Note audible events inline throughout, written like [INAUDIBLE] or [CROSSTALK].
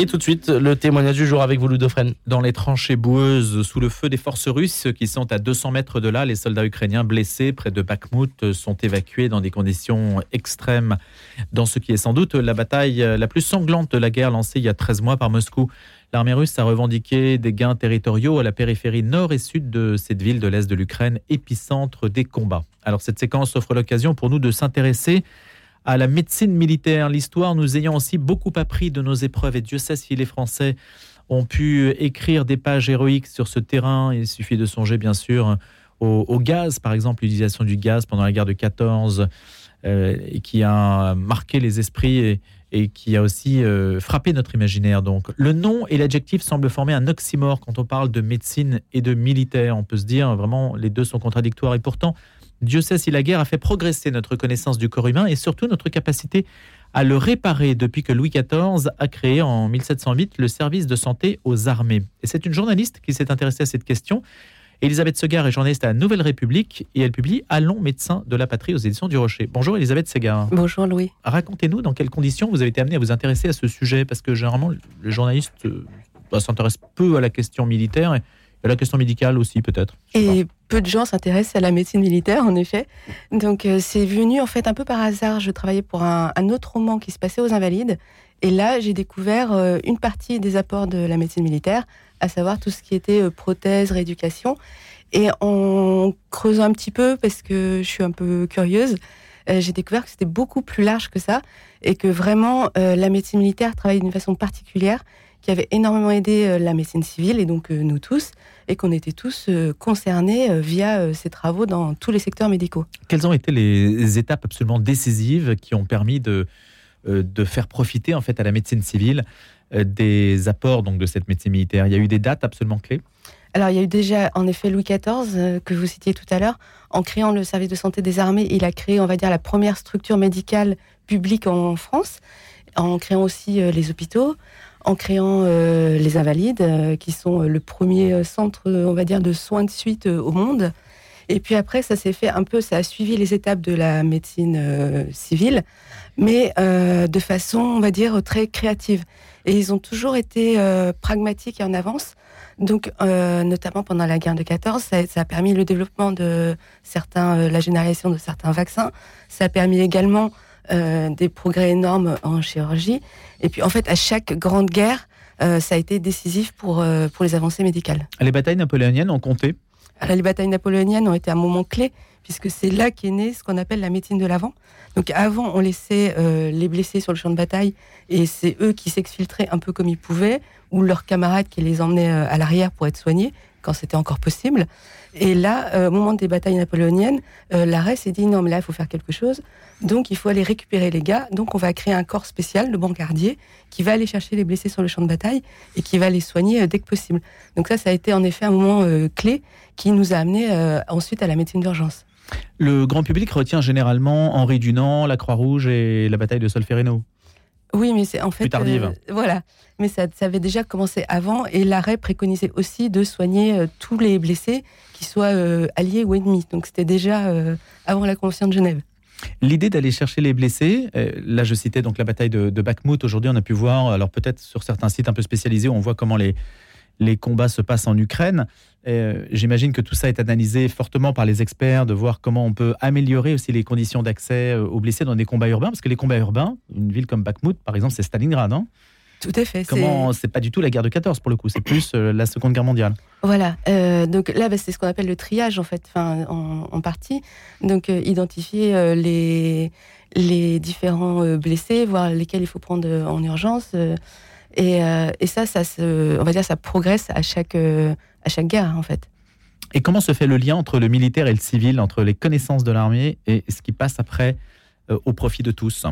Et tout de suite, le témoignage du jour avec vous, Ludofren. Dans les tranchées boueuses, sous le feu des forces russes qui sont à 200 mètres de là, les soldats ukrainiens blessés près de Bakhmut sont évacués dans des conditions extrêmes. Dans ce qui est sans doute la bataille la plus sanglante de la guerre lancée il y a 13 mois par Moscou. L'armée russe a revendiqué des gains territoriaux à la périphérie nord et sud de cette ville de l'est de l'Ukraine, épicentre des combats. Alors cette séquence offre l'occasion pour nous de s'intéresser à la médecine militaire. L'histoire nous ayant aussi beaucoup appris de nos épreuves et Dieu sait si les Français ont pu écrire des pages héroïques sur ce terrain. Il suffit de songer bien sûr au, gaz, par exemple l'utilisation du gaz pendant la guerre de 14, euh, qui a marqué les esprits et, qui a aussi euh, frappé notre imaginaire. Donc le nom et l'adjectif semblent former un oxymore quand on parle de médecine et de militaire. On peut se dire vraiment les deux sont contradictoires et pourtant Dieu sait si la guerre a fait progresser notre connaissance du corps humain et surtout notre capacité à le réparer depuis que Louis XIV a créé en 1708 le service de santé aux armées. Et c'est une journaliste qui s'est intéressée à cette question. Elisabeth Segar est journaliste à la Nouvelle République et elle publie Allons médecin de la patrie aux éditions du Rocher. Bonjour Elisabeth Segar. Bonjour Louis. Racontez-nous dans quelles conditions vous avez été amené à vous intéresser à ce sujet parce que généralement les journalistes euh, bah, s'intéressent peu à la question militaire et la question médicale aussi, peut-être. Et peu de gens s'intéressent à la médecine militaire, en effet. Donc, euh, c'est venu en fait un peu par hasard. Je travaillais pour un, autre roman qui se passait aux Invalides. Et là, j'ai découvert euh, une partie des apports de la médecine militaire, à savoir tout ce qui était euh, prothèse, rééducation. Et en creusant un petit peu, parce que je suis un peu curieuse, j'ai découvert que c'était beaucoup plus large que ça et que vraiment la médecine militaire travaille d'une façon particulière qui avait énormément aidé euh, la médecine civile et donc euh, nous tous, et qu'on était tous euh, concernés via ces travaux dans tous les secteurs médicaux. Quelles ont été les étapes absolument décisives qui ont permis de, de faire profiter en fait à la médecine civile des apports donc de cette médecine militaire? Il y a eu des dates absolument clés? Alors, il y a eu déjà, en effet, Louis XIV, que vous citiez tout à l'heure, en créant le service de santé des armées, il a créé, on va dire, la première structure médicale publique en France, en créant aussi les hôpitaux, en créant euh, les Invalides, euh, qui sont euh, le premier centre, on va dire, de soins de suite au monde. Et puis après, ça s'est fait un peu, ça a suivi les étapes de la médecine civile, mais de façon, on va dire, très créative. Et ils ont toujours été pragmatiques et en avance. Donc, notamment pendant la guerre de 14, ça, ça, a permis le développement de certains, la généralisation de certains vaccins. Ça a permis également euh, des progrès énormes en chirurgie. Et puis, en fait, à chaque grande guerre, euh, ça a été décisif pour, euh, pour les avancées médicales. Les batailles napoléoniennes ont compté Alors, Les batailles napoléoniennes ont été un moment clé, puisque c'est là qu'est né ce qu'on appelle la médecine de l'avant. Donc, avant, on laissait les blessés sur le champ de bataille, et c'est eux qui s'exfiltraient un peu comme ils pouvaient, ou leurs camarades qui les emmenaient à l'arrière pour être soignés, quand c'était encore possible. Et là, euh, au moment des batailles napoléoniennes, euh, l'arrêt s'est dit non, mais là, il faut faire quelque chose. Donc, il faut aller récupérer les gars. Donc, on va créer un corps spécial, le brancardier, qui va aller chercher les blessés sur le champ de bataille et qui va les soigner euh, dès que possible. Donc, ça, ça a été en effet un moment clé qui nous a amené ensuite à la médecine d'urgence. Le grand public retient généralement Henri Dunant, la Croix-Rouge et la bataille de Solferino. Oui, mais c'est en fait. Plus tardive. Euh, voilà. Mais ça, ça, avait déjà commencé avant et l'arrêt préconisait aussi de soigner euh, tous les blessés, qui soient euh, alliés ou ennemis. Donc c'était déjà avant la Convention de Genève. L'idée d'aller chercher les blessés, là je citais donc la bataille de, de Bakhmut, aujourd'hui on a pu voir, alors peut-être sur certains sites un peu spécialisés, on voit comment les, les combats se passent en Ukraine. Euh, j'imagine que tout ça est analysé fortement par les experts, de voir comment on peut améliorer aussi les conditions d'accès euh, aux blessés dans des combats urbains, parce que les combats urbains, une ville comme Bakhmut, par exemple, c'est Stalingrad. Hein tout à fait. Comment c'est pas du tout la guerre de 14 pour le coup, c'est plus euh, la Seconde Guerre mondiale. Voilà. donc là, bah, c'est ce qu'on appelle le triage en fait, enfin en, partie. Donc identifier les les différents blessés, voir lesquels il faut prendre en urgence. Euh, et, ça, ça se, on va dire, ça progresse à chaque, euh, à chaque guerre, en fait. Et comment se fait le lien entre le militaire et le civil, entre les connaissances de l'armée et ce qui passe après euh, au profit de tous?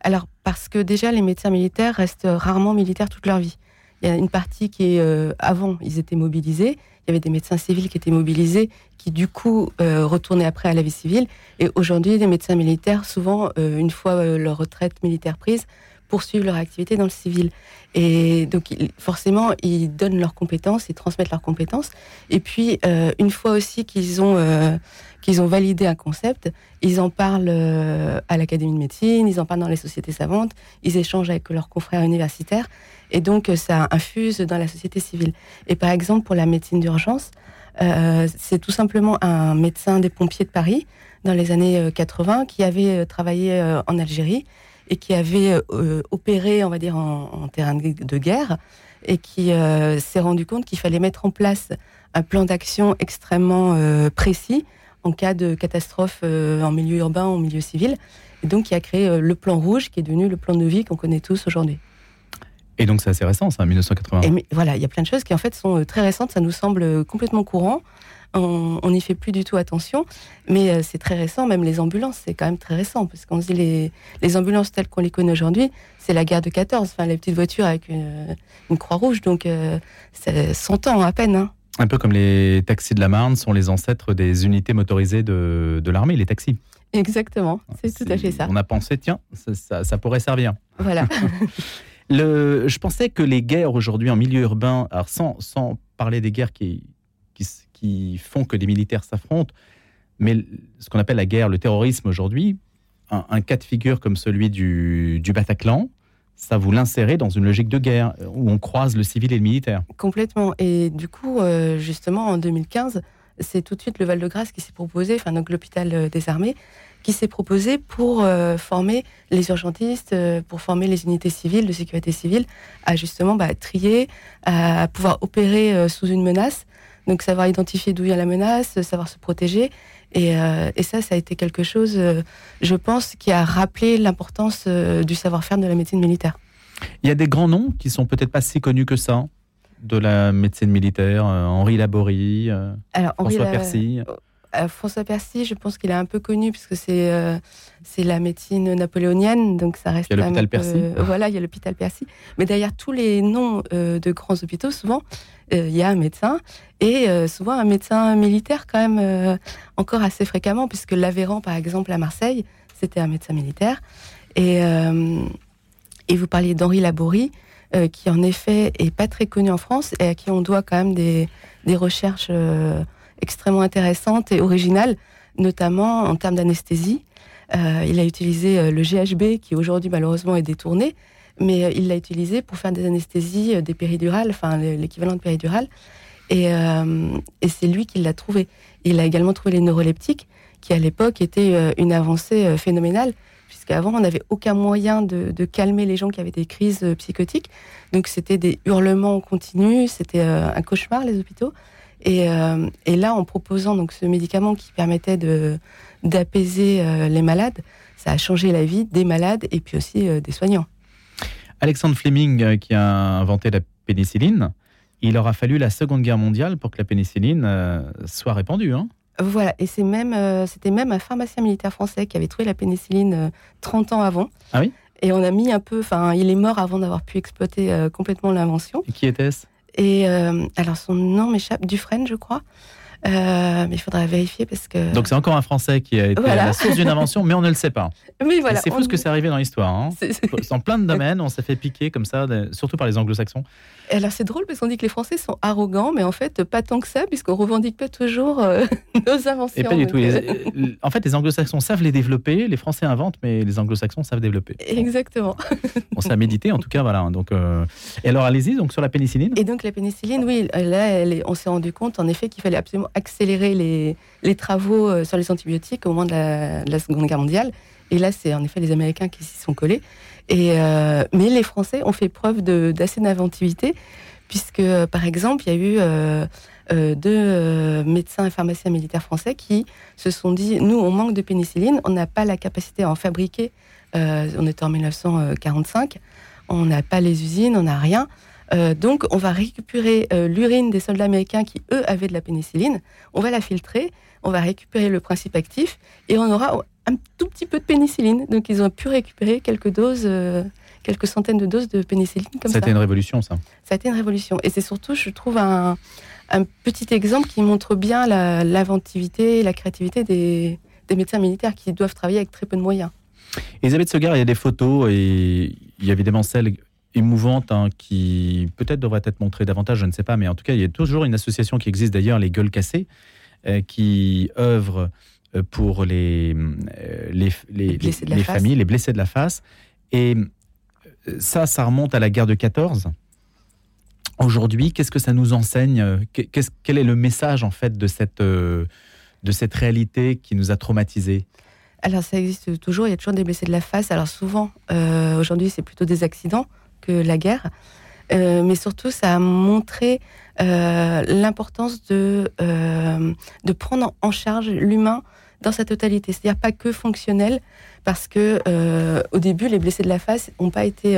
Alors, parce que déjà, les médecins militaires restent rarement militaires toute leur vie. Il y a une partie qui est, avant, ils étaient mobilisés. Il y avait des médecins civils qui étaient mobilisés, qui du coup retournaient après à la vie civile. Et aujourd'hui, les médecins militaires, souvent, une fois leur retraite militaire prise, poursuivre leur activité dans le civil. Et donc, forcément, ils donnent leurs compétences, ils transmettent leurs compétences. Et puis, euh, une fois aussi qu'ils ont, euh, qu'ils ont validé un concept, ils en parlent euh, à l'Académie de médecine, ils en parlent dans les sociétés savantes, ils échangent avec leurs confrères universitaires. Et donc, ça infuse dans la société civile. Et par exemple, pour la médecine d'urgence, c'est tout simplement un médecin des pompiers de Paris dans les années 80 qui avait travaillé en Algérie et qui avait euh, opéré, on va dire, en, terrain de, guerre et qui euh, s'est rendu compte qu'il fallait mettre en place un plan d'action extrêmement euh, précis en cas de catastrophe en milieu urbain, en milieu civil. Et donc, il a créé le plan rouge qui est devenu le plan de vie qu'on connaît tous aujourd'hui. Et donc, c'est assez récent, ça, 1980. Et voilà, il y a plein de choses qui, en fait, sont très récentes. Ça nous semble complètement courant on n'y fait plus du tout attention. Mais euh, c'est très récent, même les ambulances, c'est quand même très récent, parce qu'on dit les, les ambulances telles qu'on les connaît aujourd'hui, c'est la guerre de 14, enfin, les petites voitures avec une, croix rouge, donc euh, c'est 100 ans à peine. Hein. Un peu comme les taxis de la Marne sont les ancêtres des unités motorisées de, l'armée, les taxis. Exactement, c'est tout à fait ça. On a pensé, tiens, ça, pourrait servir. Voilà. [LAUGHS] [LAUGHS] Le, je pensais que les guerres aujourd'hui en milieu urbain, alors sans, sans parler des guerres qui, qui, font que des militaires s'affrontent, mais ce qu'on appelle la guerre, le terrorisme aujourd'hui, un, cas de figure comme celui du, Bataclan, ça vous l'insérait dans une logique de guerre où on croise le civil et le militaire. Complètement. Et du coup, euh, justement, en 2015, c'est tout de suite le Val-de-Grâce qui s'est proposé, enfin donc l'hôpital euh, des armées, qui s'est proposé pour euh, former les urgentistes, pour former les unités civiles de sécurité civile à justement bah, trier, à pouvoir opérer sous une menace donc savoir identifier d'où vient la menace, savoir se protéger. Et, euh, ça, ça a été quelque chose, euh, je pense, qui a rappelé l'importance euh, du savoir-faire de la médecine militaire. Il y a des grands noms qui sont peut-être pas si connus que ça de la médecine militaire. Henri Laborie, François Percy. François Percy, je pense qu'il est un peu connu puisque c'est c'est la médecine napoléonienne, donc ça reste. Il y a l'hôpital Percy. [LAUGHS] voilà, il y a l'hôpital Percy. Mais derrière tous les noms de grands hôpitaux, souvent, il y a un médecin et euh, souvent un médecin militaire quand même euh, encore assez fréquemment, puisque l'Aveyran, par exemple, à Marseille, c'était un médecin militaire. Et, euh, et vous parliez d'Henri Laborie, qui en effet est pas très connu en France et à qui on doit quand même des, des recherches extrêmement intéressantes et originales, notamment en termes d'anesthésie. il a utilisé le GHB, qui aujourd'hui malheureusement est détourné, mais il l'a utilisé pour faire des anesthésies, des péridurales, enfin l'équivalent de péridurale. Euh, et, c'est lui qui l'a trouvé. Il a également trouvé les neuroleptiques, qui à l'époque étaient euh, une avancée euh, phénoménale, puisqu'avant on n'avait aucun moyen de, calmer les gens qui avaient des crises psychotiques. Donc c'était des hurlements continus, c'était un cauchemar les hôpitaux. Et, là, en proposant donc ce médicament qui permettait de d'apaiser les malades, ça a changé la vie des malades et puis aussi des soignants. Alexandre Fleming, qui a inventé la pénicilline, il aura fallu la Seconde Guerre mondiale pour que la pénicilline euh, soit répandue. Hein voilà, et c'est même, euh, c'était même un pharmacien militaire français qui avait trouvé la pénicilline 30 euh, ans avant. Ah oui? Et on a mis un peu, enfin, il est mort avant d'avoir pu exploiter complètement l'invention. Et qui était-ce? Et alors son nom m'échappe, Dufresne, je crois. Euh, mais il faudra vérifier parce que. Donc c'est encore un Français qui a été la source d'une invention, mais on ne le sait pas. Oui, voilà. C'est fou ce que c'est arrivé dans l'histoire. Hein. Dans plein de domaines, on s'est fait piquer comme ça, surtout par les anglo-saxons. Alors c'est drôle parce qu'on dit que les Français sont arrogants, mais en fait pas tant que ça, puisqu'on revendique pas toujours euh, [LAUGHS] nos inventions. Et pas du tout. Euh, en fait, les anglo-saxons savent les développer, les Français inventent, mais les anglo-saxons savent développer. Exactement. [LAUGHS] on s'est médité en tout cas, voilà. Donc, Et alors allez-y, donc sur la pénicilline. Et donc la pénicilline, oui, là, on s'est rendu compte en effet qu'il fallait absolument accélérer les, travaux euh, sur les antibiotiques au moment de la, Seconde Guerre mondiale. Et là, c'est en effet les Américains qui s'y sont collés. Et, euh, mais les Français ont fait preuve d'assez d'inventivité, puisque, par exemple, il y a eu euh, deux médecins et pharmaciens militaires français qui se sont dit, nous, on manque de pénicilline, on n'a pas la capacité à en fabriquer. on était en 1945, on n'a pas les usines, on n'a rien. Euh, donc, on va récupérer euh, l'urine des soldats américains qui, eux, avaient de la pénicilline. On va la filtrer, on va récupérer le principe actif et on aura un tout petit peu de pénicilline. Donc, ils ont pu récupérer quelques doses, euh, quelques centaines de doses de pénicilline comme ça. Ça a été une révolution, ça. Ça a été une révolution. Et c'est surtout, je trouve, un, petit exemple qui montre bien l'inventivité et la créativité des, des médecins militaires qui doivent travailler avec très peu de moyens. Elisabeth Segar, il y a des photos et il y a évidemment celle émouvante hein, qui peut-être devrait être montrée davantage, je ne sais pas, mais en tout cas, il y a toujours une association qui existe d'ailleurs, les Gueules Cassées, qui œuvre pour les, les, les, familles, les blessés de la face. Et ça, ça remonte à la guerre de 14. Aujourd'hui, qu'est-ce que ça nous enseigne Quel est le message en fait de cette, de cette réalité qui nous a traumatisés? Alors ça existe toujours, il y a toujours des blessés de la face. Alors souvent, euh, aujourd'hui, c'est plutôt des accidents que la guerre. Euh, mais surtout, ça a montré euh, l'importance de, de prendre en charge l'humain dans sa totalité. C'est-à-dire pas que fonctionnel, parce que au début, les blessés de la face n'ont pas, été,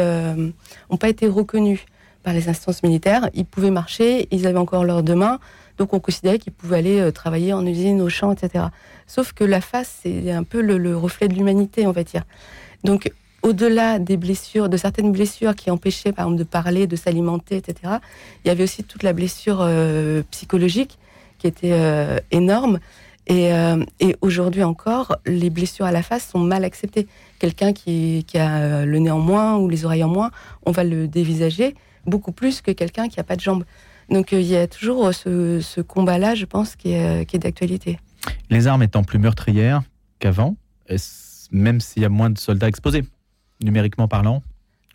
pas été reconnus par les instances militaires. Ils pouvaient marcher, ils avaient encore leurs deux mains, donc on considérait qu'ils pouvaient aller travailler en usine, au champ, etc. Sauf que la face, c'est un peu le, reflet de l'humanité, on va dire. Donc, au-delà des blessures, de certaines blessures qui empêchaient, par exemple, de parler, de s'alimenter, etc., il y avait aussi toute la blessure euh, psychologique qui était euh, énorme. Euh, et, aujourd'hui encore, les blessures à la face sont mal acceptées. Quelqu'un qui, a le nez en moins ou les oreilles en moins, on va le dévisager beaucoup plus que quelqu'un qui n'a pas de jambes. Donc il y a toujours ce, combat-là, je pense, qui est d'actualité. Les armes étant plus meurtrières qu'avant, même s'il y a moins de soldats exposés, numériquement parlant,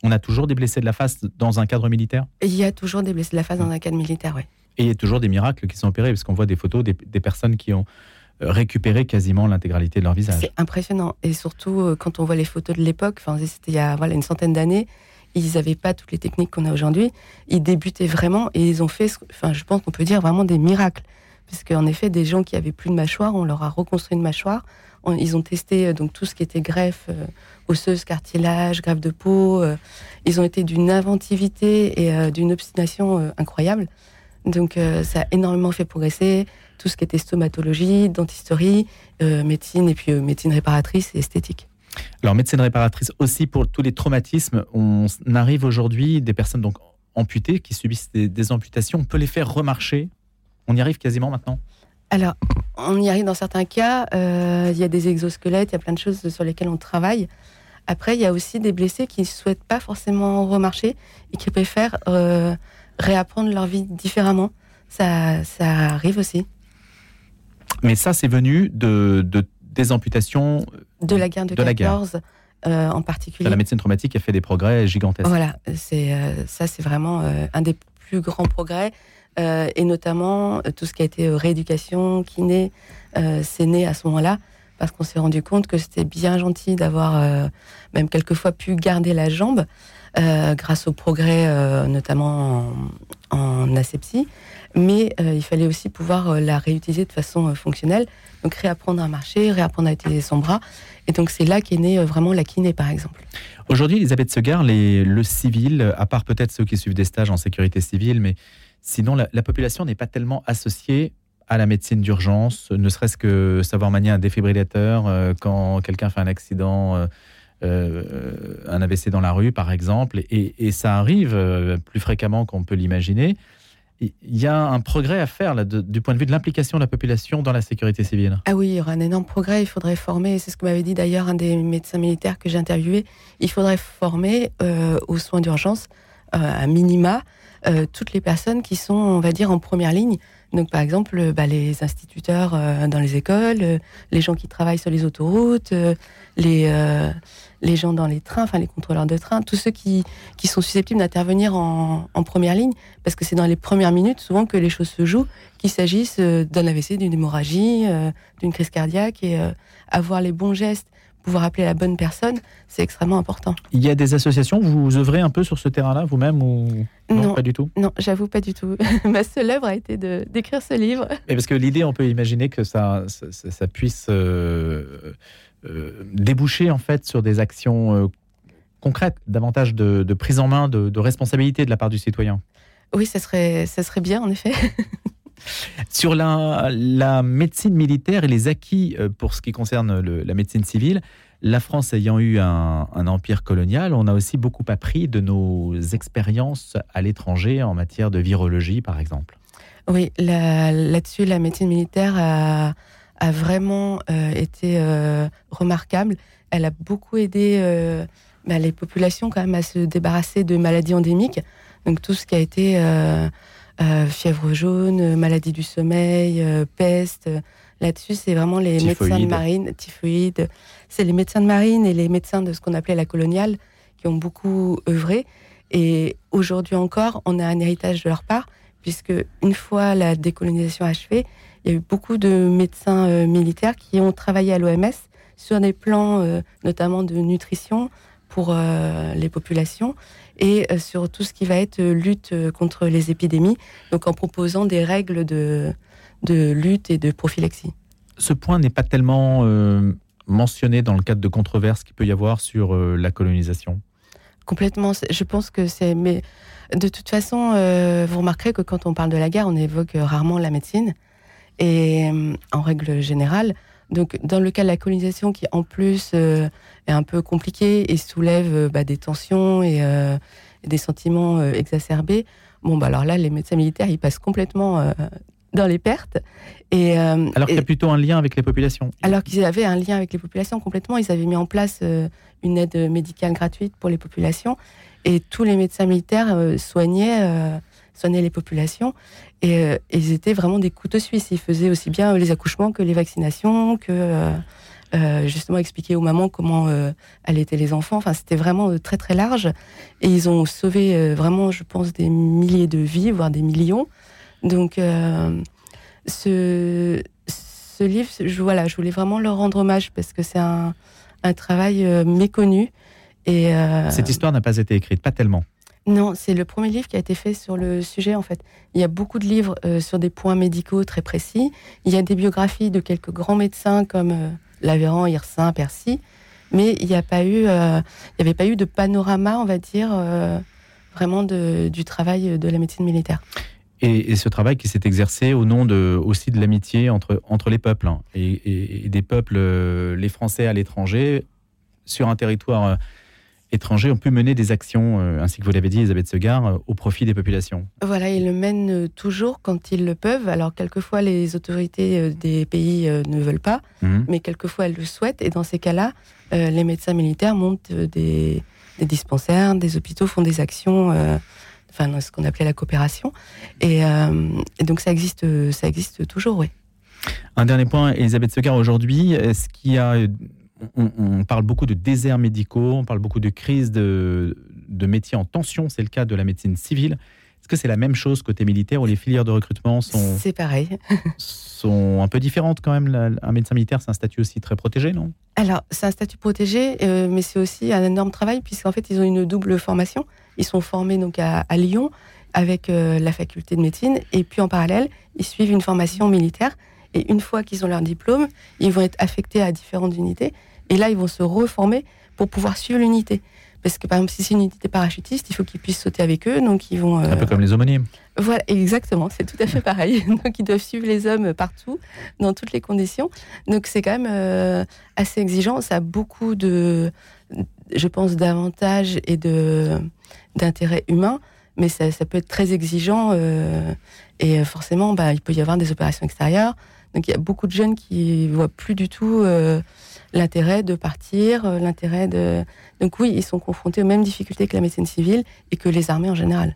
on a toujours des blessés de la face dans un cadre militaire? Il y a toujours des blessés de la face dans un cadre militaire, oui. Et il y a toujours des miracles qui sont opérés, parce qu'on voit des photos des, personnes qui ont euh, récupéré quasiment l'intégralité de leur visage. C'est impressionnant. Et surtout, euh, quand on voit les photos de l'époque, c'était il y a voilà, une centaine d'années, ils n'avaient pas toutes les techniques qu'on a aujourd'hui. Ils débutaient vraiment et ils ont fait, enfin, je pense qu'on peut dire vraiment des miracles puisqu'en effet, des gens qui avaient plus de mâchoire, on leur a reconstruit une mâchoire. Ils ont testé euh, donc tout ce qui était greffe euh, osseuse, cartilage, greffe de peau. Euh. ils ont été d'une inventivité et d'une obstination incroyable. Donc ça a énormément fait progresser tout ce qui était stomatologie, dentisterie, médecine et puis médecine réparatrice et esthétique. Alors médecine réparatrice aussi pour tous les traumatismes. On arrive aujourd'hui des personnes donc amputées qui subissent des amputations. On peut les faire remarcher on y arrive quasiment maintenant? Alors, on y arrive dans certains cas. Euh, il y a des exosquelettes, il y a plein de choses sur lesquelles on travaille. Après, il y a aussi des blessés qui ne souhaitent pas forcément remarcher et qui préfèrent euh, réapprendre leur vie différemment. Ça, ça arrive aussi. Mais ça, c'est venu de, des amputations de la guerre de, 14, euh, en particulier. La médecine traumatique a fait des progrès gigantesques. Voilà, c'est ça, c'est vraiment un des plus grands progrès. Euh, et notamment euh, tout ce qui a été euh, rééducation, kiné, c'est né à ce moment-là parce qu'on s'est rendu compte que c'était bien gentil d'avoir même quelquefois pu garder la jambe grâce au progrès notamment en, asepsie, mais il fallait aussi pouvoir la réutiliser de façon fonctionnelle, donc réapprendre à marcher, réapprendre à utiliser son bras, et donc c'est là qu'est née vraiment la kiné par exemple. Aujourd'hui, Elisabeth Segar, le civil, à part peut-être ceux qui suivent des stages en sécurité civile, mais Sinon, la, population n'est pas tellement associée à la médecine d'urgence, ne serait-ce que savoir manier un défibrillateur euh, quand quelqu'un fait un accident, euh, euh, un AVC dans la rue, par exemple, et, ça arrive plus fréquemment qu'on peut l'imaginer. Il y a un progrès à faire du point de vue de l'implication de la population dans la sécurité civile. Ah oui, il y aura un énorme progrès. Il faudrait former, c'est ce que m'avait dit d'ailleurs un des médecins militaires que j'ai interviewé, il faudrait former aux soins d'urgence à minima euh, toutes les personnes qui sont, on va dire, en première ligne. Donc, par exemple, euh, bah, les instituteurs euh, dans les écoles, les gens qui travaillent sur les autoroutes, les, les gens dans les trains, enfin les contrôleurs de train, tous ceux qui, qui sont susceptibles d'intervenir en, en, première ligne, parce que c'est dans les premières minutes souvent que les choses se jouent, qu'il s'agisse d'un AVC, d'une hémorragie, d'une crise cardiaque, et avoir les bons gestes pouvoir appeler la bonne personne, c'est extrêmement important. Il y a des associations, vous œuvrez un peu sur ce terrain-là vous-même ou non, pas du tout? Non, j'avoue pas du tout. [LAUGHS] Ma seule œuvre a été d'écrire ce livre. Et parce que l'idée, on peut imaginer que ça, ça, puisse euh, euh, déboucher en fait sur des actions euh, concrètes, davantage de, prise en main, de, responsabilité de la part du citoyen. Oui, ça serait, ça serait bien en effet. [LAUGHS] Sur la, médecine militaire et les acquis euh, pour ce qui concerne la médecine civile, la France ayant eu un, empire colonial, on a aussi beaucoup appris de nos expériences à l'étranger en matière de virologie, par exemple. Oui, là-dessus, la, médecine militaire a, vraiment euh, été euh, remarquable. Elle a beaucoup aidé bah, les populations quand même à se débarrasser de maladies endémiques. Donc tout ce qui a été fièvre jaune, maladie du sommeil, euh, peste. Là-dessus, c'est vraiment les médecins de marine, typhoïde. C'est les médecins de marine et les médecins de ce qu'on appelait la coloniale qui ont beaucoup œuvré. Et aujourd'hui encore, on a un héritage de leur part, puisque une fois la décolonisation achevée, il y a eu beaucoup de médecins militaires qui ont travaillé à l'OMS sur des plans notamment de nutrition pour les populations et euh, sur tout ce qui va être euh, lutte euh, contre les épidémies, donc en proposant des règles de, de lutte et de prophylaxie. Ce point n'est pas tellement mentionné dans le cadre de controverses qu'il peut y avoir sur la colonisation. Complètement. Je pense que c'est. Mais de toute façon, vous remarquerez que quand on parle de la guerre, on évoque rarement la médecine. Et en règle générale, donc dans le cas de la colonisation, qui en plus est un peu compliqué et soulève euh, bah, des tensions et, euh, des sentiments euh, exacerbés. Bon, bah alors là, les médecins militaires, ils passent complètement dans les pertes. Et, alors qu'il y a plutôt un lien avec les populations. Alors qu'ils avaient un lien avec les populations complètement. Ils avaient mis en place une aide médicale gratuite pour les populations. Et tous les médecins militaires soignaient, soignaient les populations. Et ils étaient vraiment des couteaux suisses. Ils faisaient aussi bien les accouchements que les vaccinations, que euh, justement expliquer aux mamans comment euh, allaitaient les enfants. Enfin, c'était vraiment euh, très très large. Et ils ont sauvé vraiment, je pense, des milliers de vies, voire des millions. Donc, ce, ce livre, je, voilà, je voulais vraiment leur rendre hommage parce que c'est un, un, travail méconnu. Et, Cette histoire n'a pas été écrite, pas tellement. Non, c'est le premier livre qui a été fait sur le sujet en fait. Il y a beaucoup de livres sur des points médicaux très précis. Il y a des biographies de quelques grands médecins comme Lavéran, Hirsin, Percy, mais il n'y a pas eu, euh, avait pas eu de panorama, on va dire, euh, vraiment du travail de la médecine militaire. Et, ce travail qui s'est exercé au nom aussi de l'amitié entre, entre les peuples hein, et, des peuples, euh, les Français à l'étranger, sur un territoire étrangers ont pu mener des actions, euh, ainsi que vous l'avez dit, Elisabeth Segar, euh, au profit des populations. Voilà, ils le mènent euh, toujours quand ils le peuvent. Alors, quelquefois, les autorités des pays ne veulent pas, mhm. mais quelquefois, elles le souhaitent. Et dans ces cas-là, les médecins militaires montent des, dispensaires, des hôpitaux, font des actions. Enfin, ce qu'on appelait la coopération. Et, donc, ça existe, ça existe toujours, oui. Un dernier point, Elisabeth Segar, aujourd'hui, est-ce qu'il y a on, parle beaucoup de déserts médicaux, on parle beaucoup de crise de, métiers en tension, c'est le cas de la médecine civile. Est-ce que c'est la même chose côté militaire où les filières de recrutement sont... C'est pareil. [LAUGHS] sont un peu différentes quand même. Un médecin militaire, c'est un statut aussi très protégé, non? Alors, c'est un statut protégé, euh, mais c'est aussi un énorme travail puisqu'en fait, ils ont une double formation. Ils sont formés donc à, Lyon avec euh, la faculté de médecine et puis en parallèle, ils suivent une formation militaire et une fois qu'ils ont leur diplôme, ils vont être affectés à différentes unités. Et là, ils vont se reformer pour pouvoir suivre l'unité. Parce que par exemple, si c'est une unité parachutiste, il faut qu'ils puissent sauter avec eux. Donc ils vont. Un peu euh, comme les homonymes. Voilà, exactement. C'est tout à fait [LAUGHS] pareil. donc ils doivent suivre les hommes partout, dans toutes les conditions. Donc c'est quand même euh, assez exigeant. Ça a beaucoup de, je pense, d'avantages et de d'intérêts humains, mais ça, ça, peut être très exigeant. Euh, et forcément, bah, il peut y avoir des opérations extérieures. Donc il y a beaucoup de jeunes qui voient plus du tout euh, l'intérêt de partir, euh, l'intérêt de. Donc oui, ils sont confrontés aux mêmes difficultés que la médecine civile et que les armées en général.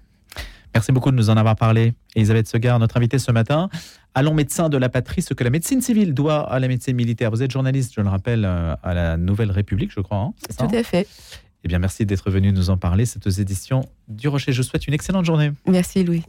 Merci beaucoup de nous en avoir parlé. Elisabeth Segar, notre invitée ce matin. Allons médecin de la patrie, ce que la médecine civile doit à la médecine militaire. Vous êtes journaliste, je le rappelle, euh, à la Nouvelle République, je crois. Hein, Tout à fait. Eh bien, merci d'être venu nous en parler. C'est aux éditions du Rocher. Je vous souhaite une excellente journée. Merci, Louis.